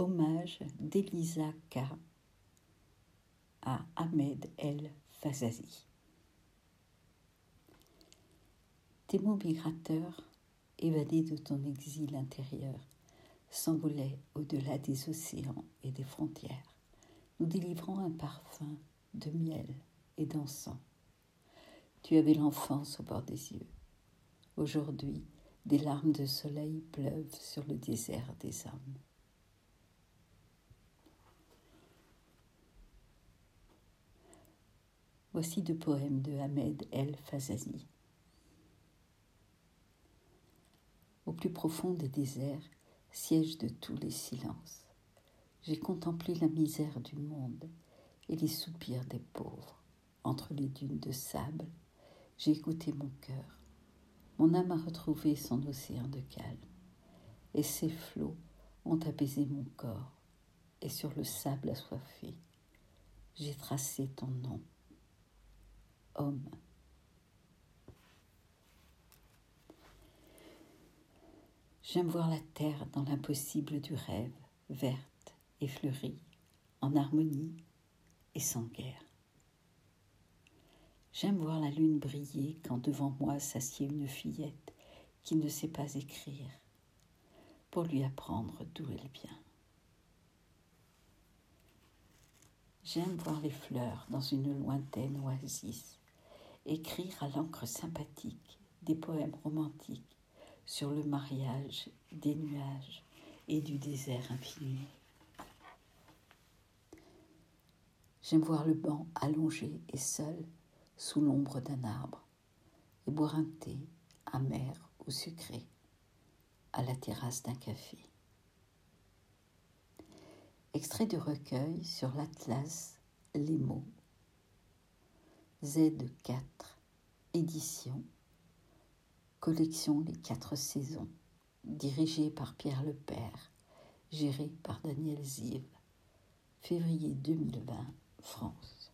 Hommage d'Elisa K. à Ahmed El Fazazi. Tes mots migrateurs, évadés de ton exil intérieur, s'envolaient au-delà des océans et des frontières, nous délivrant un parfum de miel et d'encens. Tu avais l'enfance au bord des yeux. Aujourd'hui, des larmes de soleil pleuvent sur le désert des âmes. Voici deux poèmes de Ahmed El Fazazi. Au plus profond des déserts, siège de tous les silences, j'ai contemplé la misère du monde et les soupirs des pauvres. Entre les dunes de sable, j'ai écouté mon cœur. Mon âme a retrouvé son océan de calme, et ses flots ont apaisé mon corps, et sur le sable assoiffé, j'ai tracé ton nom, J'aime voir la terre dans l'impossible du rêve, verte et fleurie, en harmonie et sans guerre. J'aime voir la lune briller quand devant moi s'assied une fillette qui ne sait pas écrire, pour lui apprendre d'où elle vient. J'aime voir les fleurs dans une lointaine oasis, écrire à l'encre sympathique des poèmes romantiques sur le mariage des nuages et du désert infini. J'aime voir le banc allongé et seul sous l'ombre d'un arbre et boire un thé amer ou sucré à la terrasse d'un café. Extrait du recueil sur l'Atlas Les mots. Z4, édition Collection Les Quatre Saisons, dirigée par Pierre Lepère, gérée par Daniel Ziv, février 2020, France.